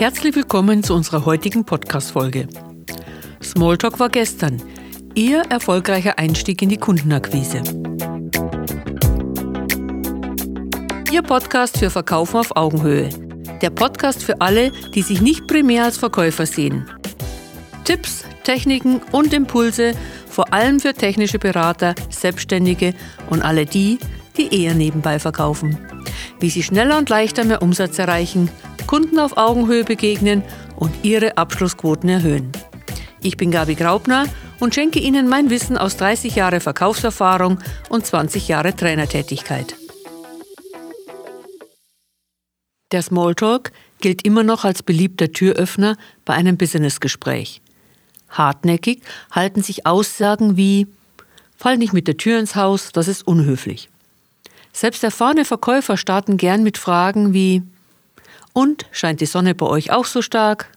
Herzlich willkommen zu unserer heutigen Podcast-Folge. Smalltalk war gestern. Ihr erfolgreicher Einstieg in die Kundenakquise. Ihr Podcast für Verkaufen auf Augenhöhe. Der Podcast für alle, die sich nicht primär als Verkäufer sehen. Tipps, Techniken und Impulse, vor allem für technische Berater, Selbstständige und alle die, die eher nebenbei verkaufen. Wie sie schneller und leichter mehr Umsatz erreichen, Kunden auf Augenhöhe begegnen und ihre Abschlussquoten erhöhen. Ich bin Gabi Graubner und schenke Ihnen mein Wissen aus 30 Jahre Verkaufserfahrung und 20 Jahre Trainertätigkeit. Der Smalltalk gilt immer noch als beliebter Türöffner bei einem Businessgespräch. Hartnäckig halten sich Aussagen wie Fall nicht mit der Tür ins Haus, das ist unhöflich. Selbst erfahrene Verkäufer starten gern mit Fragen wie Und scheint die Sonne bei euch auch so stark?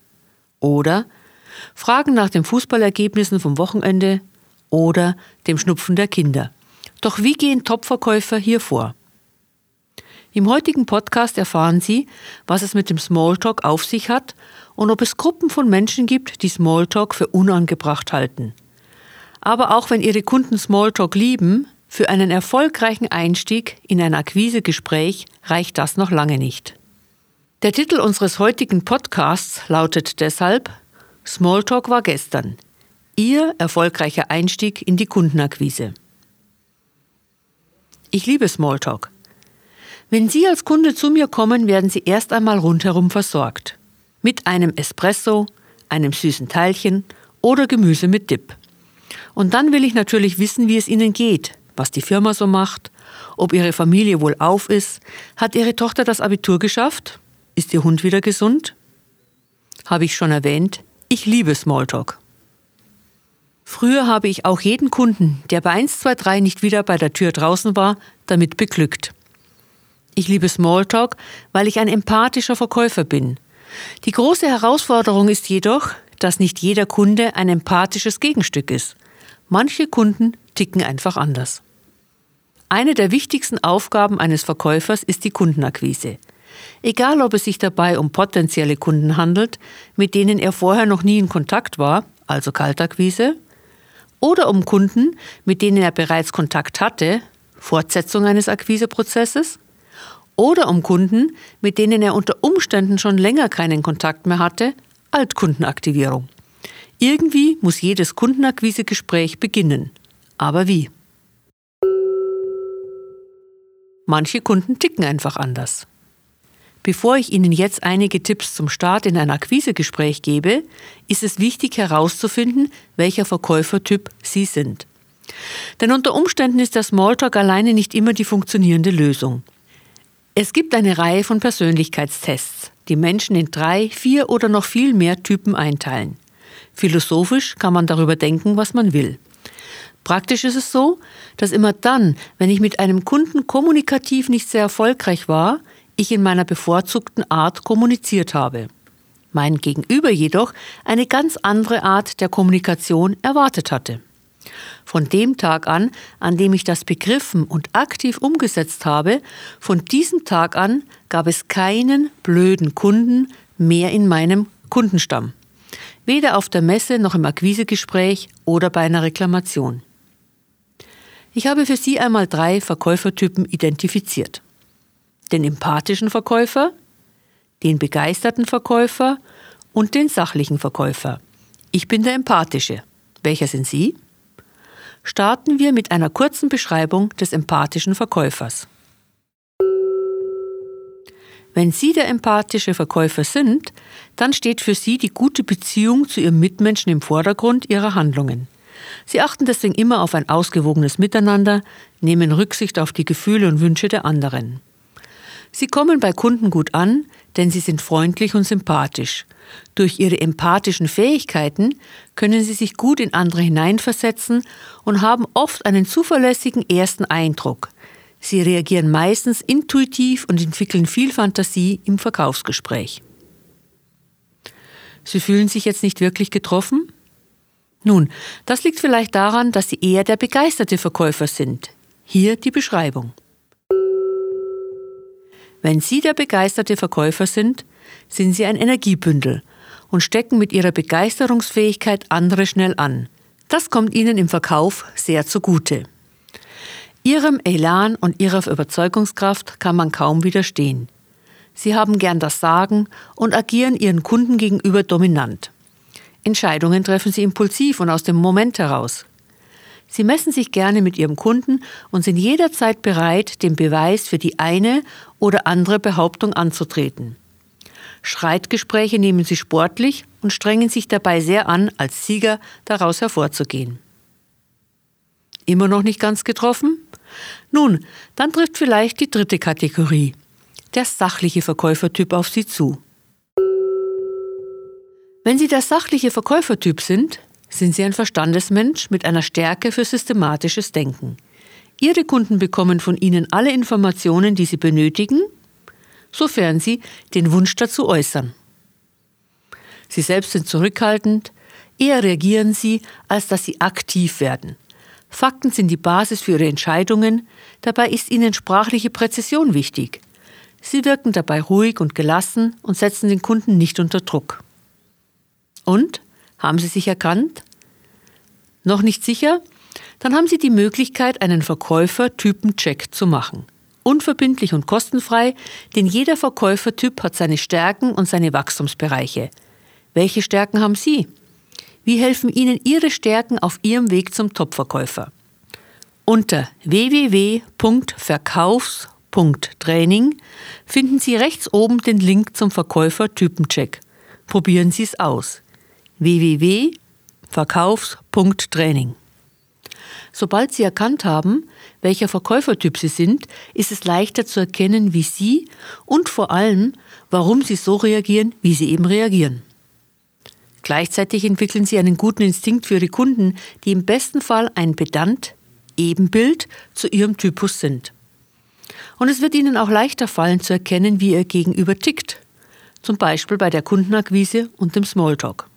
Oder Fragen nach den Fußballergebnissen vom Wochenende oder dem Schnupfen der Kinder. Doch wie gehen Topverkäufer hier vor? Im heutigen Podcast erfahren Sie, was es mit dem Smalltalk auf sich hat und ob es Gruppen von Menschen gibt, die Smalltalk für unangebracht halten. Aber auch wenn Ihre Kunden Smalltalk lieben, für einen erfolgreichen Einstieg in ein Akquisegespräch reicht das noch lange nicht. Der Titel unseres heutigen Podcasts lautet deshalb Smalltalk war gestern. Ihr erfolgreicher Einstieg in die Kundenakquise. Ich liebe Smalltalk. Wenn Sie als Kunde zu mir kommen, werden Sie erst einmal rundherum versorgt. Mit einem Espresso, einem süßen Teilchen oder Gemüse mit Dip. Und dann will ich natürlich wissen, wie es Ihnen geht, was die Firma so macht, ob Ihre Familie wohl auf ist, hat Ihre Tochter das Abitur geschafft, ist Ihr Hund wieder gesund? Habe ich schon erwähnt, ich liebe Smalltalk. Früher habe ich auch jeden Kunden, der bei 123 nicht wieder bei der Tür draußen war, damit beglückt. Ich liebe Smalltalk, weil ich ein empathischer Verkäufer bin. Die große Herausforderung ist jedoch, dass nicht jeder Kunde ein empathisches Gegenstück ist. Manche Kunden ticken einfach anders. Eine der wichtigsten Aufgaben eines Verkäufers ist die Kundenakquise. Egal, ob es sich dabei um potenzielle Kunden handelt, mit denen er vorher noch nie in Kontakt war, also Kaltakquise, oder um Kunden, mit denen er bereits Kontakt hatte, Fortsetzung eines Akquiseprozesses, oder um Kunden, mit denen er unter Umständen schon länger keinen Kontakt mehr hatte, Altkundenaktivierung. Irgendwie muss jedes Kundenakquisegespräch beginnen. Aber wie? Manche Kunden ticken einfach anders. Bevor ich Ihnen jetzt einige Tipps zum Start in ein Akquisegespräch gebe, ist es wichtig herauszufinden, welcher Verkäufertyp Sie sind. Denn unter Umständen ist der Smalltalk alleine nicht immer die funktionierende Lösung. Es gibt eine Reihe von Persönlichkeitstests, die Menschen in drei, vier oder noch viel mehr Typen einteilen. Philosophisch kann man darüber denken, was man will. Praktisch ist es so, dass immer dann, wenn ich mit einem Kunden kommunikativ nicht sehr erfolgreich war, ich in meiner bevorzugten Art kommuniziert habe. Mein Gegenüber jedoch eine ganz andere Art der Kommunikation erwartet hatte. Von dem Tag an, an dem ich das begriffen und aktiv umgesetzt habe, von diesem Tag an gab es keinen blöden Kunden mehr in meinem Kundenstamm. Weder auf der Messe noch im Akquisegespräch oder bei einer Reklamation. Ich habe für Sie einmal drei Verkäufertypen identifiziert. Den empathischen Verkäufer, den begeisterten Verkäufer und den sachlichen Verkäufer. Ich bin der empathische. Welcher sind Sie? starten wir mit einer kurzen Beschreibung des empathischen Verkäufers. Wenn Sie der empathische Verkäufer sind, dann steht für Sie die gute Beziehung zu Ihrem Mitmenschen im Vordergrund Ihrer Handlungen. Sie achten deswegen immer auf ein ausgewogenes Miteinander, nehmen Rücksicht auf die Gefühle und Wünsche der anderen. Sie kommen bei Kunden gut an, denn sie sind freundlich und sympathisch. Durch ihre empathischen Fähigkeiten können sie sich gut in andere hineinversetzen und haben oft einen zuverlässigen ersten Eindruck. Sie reagieren meistens intuitiv und entwickeln viel Fantasie im Verkaufsgespräch. Sie fühlen sich jetzt nicht wirklich getroffen? Nun, das liegt vielleicht daran, dass Sie eher der begeisterte Verkäufer sind. Hier die Beschreibung. Wenn Sie der begeisterte Verkäufer sind, sind Sie ein Energiebündel und stecken mit Ihrer Begeisterungsfähigkeit andere schnell an. Das kommt Ihnen im Verkauf sehr zugute. Ihrem Elan und Ihrer Überzeugungskraft kann man kaum widerstehen. Sie haben gern das Sagen und agieren Ihren Kunden gegenüber dominant. Entscheidungen treffen Sie impulsiv und aus dem Moment heraus. Sie messen sich gerne mit Ihrem Kunden und sind jederzeit bereit, den Beweis für die eine oder andere Behauptung anzutreten. Streitgespräche nehmen Sie sportlich und strengen sich dabei sehr an, als Sieger daraus hervorzugehen. Immer noch nicht ganz getroffen? Nun, dann trifft vielleicht die dritte Kategorie, der sachliche Verkäufertyp auf Sie zu. Wenn Sie der sachliche Verkäufertyp sind, sind Sie ein Verstandesmensch mit einer Stärke für systematisches Denken. Ihre Kunden bekommen von Ihnen alle Informationen, die sie benötigen, sofern sie den Wunsch dazu äußern. Sie selbst sind zurückhaltend, eher reagieren sie, als dass sie aktiv werden. Fakten sind die Basis für ihre Entscheidungen, dabei ist ihnen sprachliche Präzision wichtig. Sie wirken dabei ruhig und gelassen und setzen den Kunden nicht unter Druck. Und? Haben Sie sich erkannt? Noch nicht sicher? Dann haben Sie die Möglichkeit, einen Verkäufer-Typen-Check zu machen. Unverbindlich und kostenfrei, denn jeder Verkäufertyp hat seine Stärken und seine Wachstumsbereiche. Welche Stärken haben Sie? Wie helfen Ihnen Ihre Stärken auf Ihrem Weg zum Topverkäufer? Unter www.verkaufs.training finden Sie rechts oben den Link zum Verkäufer-Typencheck. Probieren Sie es aus www.verkaufs.training. Sobald Sie erkannt haben, welcher Verkäufertyp Sie sind, ist es leichter zu erkennen, wie Sie und vor allem, warum Sie so reagieren, wie Sie eben reagieren. Gleichzeitig entwickeln Sie einen guten Instinkt für Ihre Kunden, die im besten Fall ein pedant Ebenbild zu Ihrem Typus sind. Und es wird Ihnen auch leichter fallen zu erkennen, wie Ihr Gegenüber tickt, zum Beispiel bei der Kundenakquise und dem Smalltalk.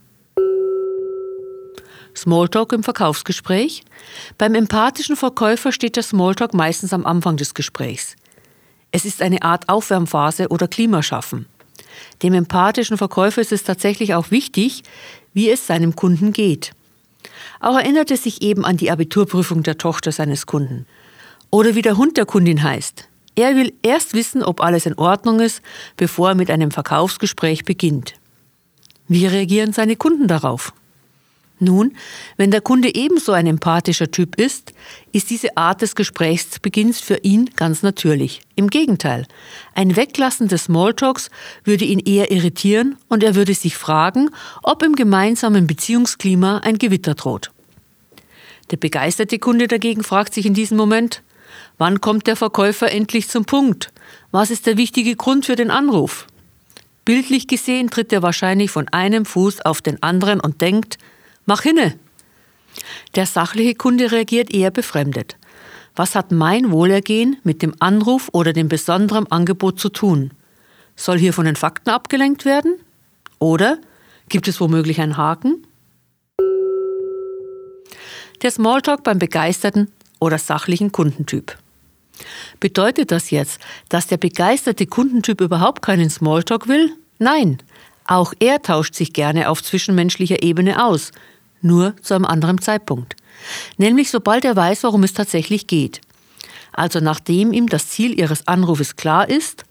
Smalltalk im Verkaufsgespräch. Beim empathischen Verkäufer steht der Smalltalk meistens am Anfang des Gesprächs. Es ist eine Art Aufwärmphase oder Klimaschaffen. Dem empathischen Verkäufer ist es tatsächlich auch wichtig, wie es seinem Kunden geht. Auch erinnert es sich eben an die Abiturprüfung der Tochter seines Kunden. Oder wie der Hund der Kundin heißt. Er will erst wissen, ob alles in Ordnung ist, bevor er mit einem Verkaufsgespräch beginnt. Wie reagieren seine Kunden darauf? Nun, wenn der Kunde ebenso ein empathischer Typ ist, ist diese Art des Gesprächsbeginns für ihn ganz natürlich. Im Gegenteil, ein Weglassen des Smalltalks würde ihn eher irritieren und er würde sich fragen, ob im gemeinsamen Beziehungsklima ein Gewitter droht. Der begeisterte Kunde dagegen fragt sich in diesem Moment, wann kommt der Verkäufer endlich zum Punkt? Was ist der wichtige Grund für den Anruf? Bildlich gesehen tritt er wahrscheinlich von einem Fuß auf den anderen und denkt, Mach hinne! Der sachliche Kunde reagiert eher befremdet. Was hat mein Wohlergehen mit dem Anruf oder dem besonderen Angebot zu tun? Soll hier von den Fakten abgelenkt werden? Oder gibt es womöglich einen Haken? Der Smalltalk beim begeisterten oder sachlichen Kundentyp. Bedeutet das jetzt, dass der begeisterte Kundentyp überhaupt keinen Smalltalk will? Nein, auch er tauscht sich gerne auf zwischenmenschlicher Ebene aus, nur zu einem anderen Zeitpunkt. Nämlich sobald er weiß, worum es tatsächlich geht. Also nachdem ihm das Ziel Ihres Anrufes klar ist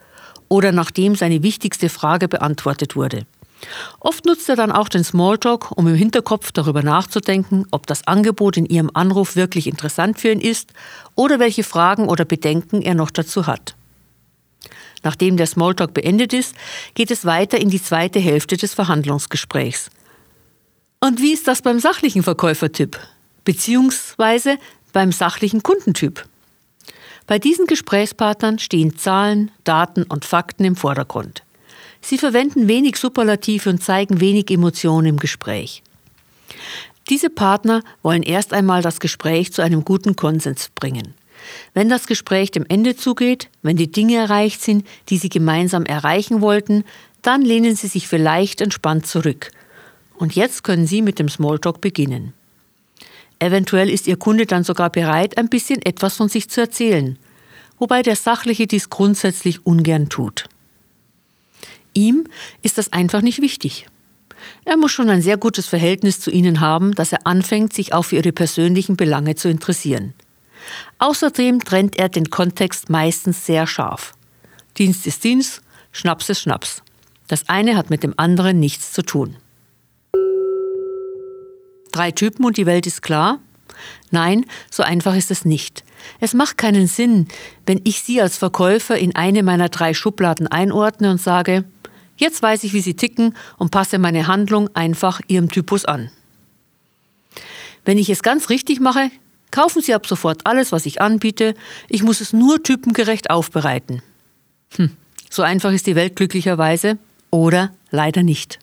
oder nachdem seine wichtigste Frage beantwortet wurde. Oft nutzt er dann auch den Smalltalk, um im Hinterkopf darüber nachzudenken, ob das Angebot in Ihrem Anruf wirklich interessant für ihn ist oder welche Fragen oder Bedenken er noch dazu hat. Nachdem der Smalltalk beendet ist, geht es weiter in die zweite Hälfte des Verhandlungsgesprächs. Und wie ist das beim sachlichen Verkäufertyp? Beziehungsweise beim sachlichen Kundentyp? Bei diesen Gesprächspartnern stehen Zahlen, Daten und Fakten im Vordergrund. Sie verwenden wenig Superlative und zeigen wenig Emotionen im Gespräch. Diese Partner wollen erst einmal das Gespräch zu einem guten Konsens bringen. Wenn das Gespräch dem Ende zugeht, wenn die Dinge erreicht sind, die sie gemeinsam erreichen wollten, dann lehnen sie sich vielleicht entspannt zurück und jetzt können Sie mit dem Smalltalk beginnen. Eventuell ist Ihr Kunde dann sogar bereit, ein bisschen etwas von sich zu erzählen. wobei der Sachliche dies grundsätzlich ungern tut. Ihm ist das einfach nicht wichtig. Er muss schon ein sehr gutes Verhältnis zu ihnen haben, dass er anfängt, sich auch für ihre persönlichen Belange zu interessieren. Außerdem trennt er den Kontext meistens sehr scharf. Dienst ist Dienst, Schnaps ist Schnaps. Das eine hat mit dem anderen nichts zu tun. Drei Typen und die Welt ist klar? Nein, so einfach ist es nicht. Es macht keinen Sinn, wenn ich Sie als Verkäufer in eine meiner drei Schubladen einordne und sage, jetzt weiß ich, wie Sie ticken und passe meine Handlung einfach Ihrem Typus an. Wenn ich es ganz richtig mache, kaufen Sie ab sofort alles, was ich anbiete, ich muss es nur typengerecht aufbereiten. Hm, so einfach ist die Welt glücklicherweise oder leider nicht.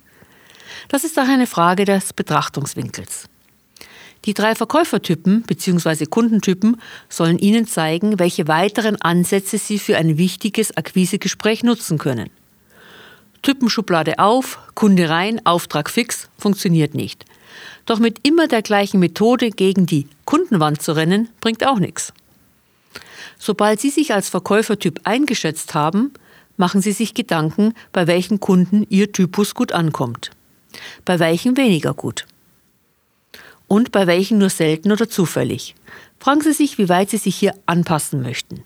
Das ist auch eine Frage des Betrachtungswinkels. Die drei Verkäufertypen bzw. Kundentypen sollen Ihnen zeigen, welche weiteren Ansätze Sie für ein wichtiges Akquisegespräch nutzen können. Typenschublade auf, Kunde rein, Auftrag fix funktioniert nicht. Doch mit immer der gleichen Methode gegen die Kundenwand zu rennen, bringt auch nichts. Sobald Sie sich als Verkäufertyp eingeschätzt haben, machen Sie sich Gedanken, bei welchen Kunden Ihr Typus gut ankommt, bei welchen weniger gut und bei welchen nur selten oder zufällig. Fragen Sie sich, wie weit Sie sich hier anpassen möchten.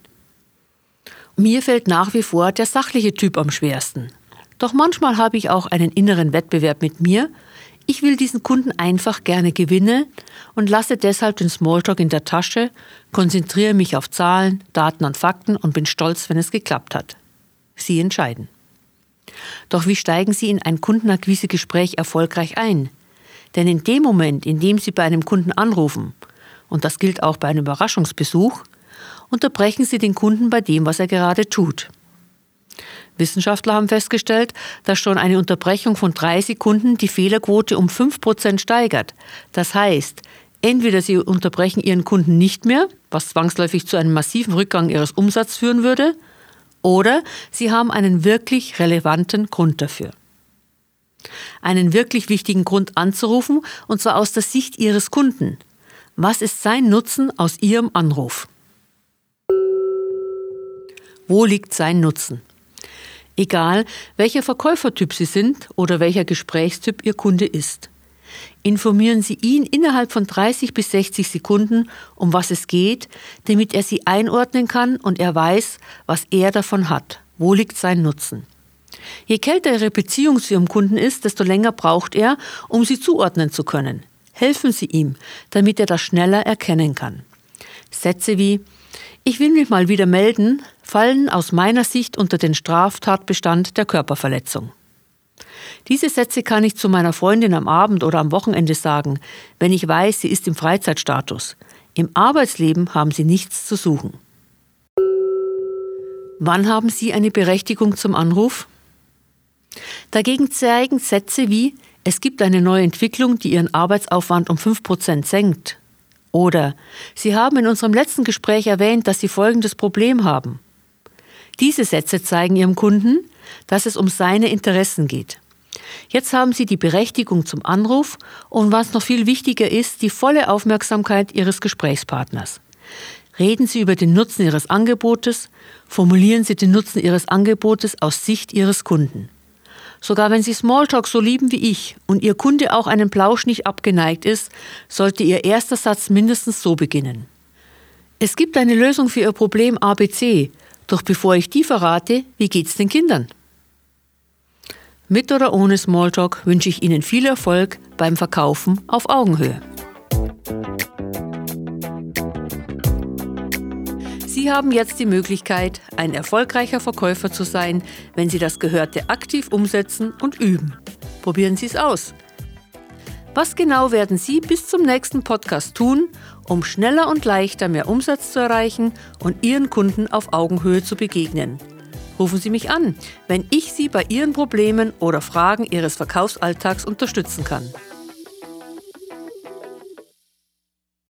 Mir fällt nach wie vor der sachliche Typ am schwersten. Doch manchmal habe ich auch einen inneren Wettbewerb mit mir. Ich will diesen Kunden einfach gerne gewinnen und lasse deshalb den Smalltalk in der Tasche, konzentriere mich auf Zahlen, Daten und Fakten und bin stolz, wenn es geklappt hat. Sie entscheiden. Doch wie steigen Sie in ein Kundenakquisegespräch erfolgreich ein? Denn in dem Moment, in dem Sie bei einem Kunden anrufen, und das gilt auch bei einem Überraschungsbesuch, unterbrechen Sie den Kunden bei dem, was er gerade tut. Wissenschaftler haben festgestellt, dass schon eine Unterbrechung von drei Sekunden die Fehlerquote um fünf Prozent steigert. Das heißt, entweder Sie unterbrechen Ihren Kunden nicht mehr, was zwangsläufig zu einem massiven Rückgang Ihres Umsatzes führen würde, oder Sie haben einen wirklich relevanten Grund dafür einen wirklich wichtigen Grund anzurufen, und zwar aus der Sicht Ihres Kunden. Was ist sein Nutzen aus Ihrem Anruf? Wo liegt sein Nutzen? Egal, welcher Verkäufertyp Sie sind oder welcher Gesprächstyp Ihr Kunde ist. Informieren Sie ihn innerhalb von 30 bis 60 Sekunden, um was es geht, damit er Sie einordnen kann und er weiß, was er davon hat. Wo liegt sein Nutzen? Je kälter Ihre Beziehung zu Ihrem Kunden ist, desto länger braucht er, um sie zuordnen zu können. Helfen Sie ihm, damit er das schneller erkennen kann. Sätze wie Ich will mich mal wieder melden fallen aus meiner Sicht unter den Straftatbestand der Körperverletzung. Diese Sätze kann ich zu meiner Freundin am Abend oder am Wochenende sagen, wenn ich weiß, sie ist im Freizeitstatus. Im Arbeitsleben haben sie nichts zu suchen. Wann haben Sie eine Berechtigung zum Anruf? Dagegen zeigen Sätze wie es gibt eine neue Entwicklung, die Ihren Arbeitsaufwand um 5% senkt. Oder Sie haben in unserem letzten Gespräch erwähnt, dass Sie folgendes Problem haben. Diese Sätze zeigen Ihrem Kunden, dass es um seine Interessen geht. Jetzt haben Sie die Berechtigung zum Anruf und was noch viel wichtiger ist, die volle Aufmerksamkeit Ihres Gesprächspartners. Reden Sie über den Nutzen Ihres Angebotes, formulieren Sie den Nutzen Ihres Angebotes aus Sicht Ihres Kunden. Sogar wenn Sie Smalltalk so lieben wie ich und Ihr Kunde auch einen Plausch nicht abgeneigt ist, sollte Ihr erster Satz mindestens so beginnen. Es gibt eine Lösung für Ihr Problem ABC, doch bevor ich die verrate, wie geht's den Kindern? Mit oder ohne Smalltalk wünsche ich Ihnen viel Erfolg beim Verkaufen auf Augenhöhe. Sie haben jetzt die Möglichkeit, ein erfolgreicher Verkäufer zu sein, wenn Sie das Gehörte aktiv umsetzen und üben. Probieren Sie es aus. Was genau werden Sie bis zum nächsten Podcast tun, um schneller und leichter mehr Umsatz zu erreichen und Ihren Kunden auf Augenhöhe zu begegnen? Rufen Sie mich an, wenn ich Sie bei Ihren Problemen oder Fragen Ihres Verkaufsalltags unterstützen kann.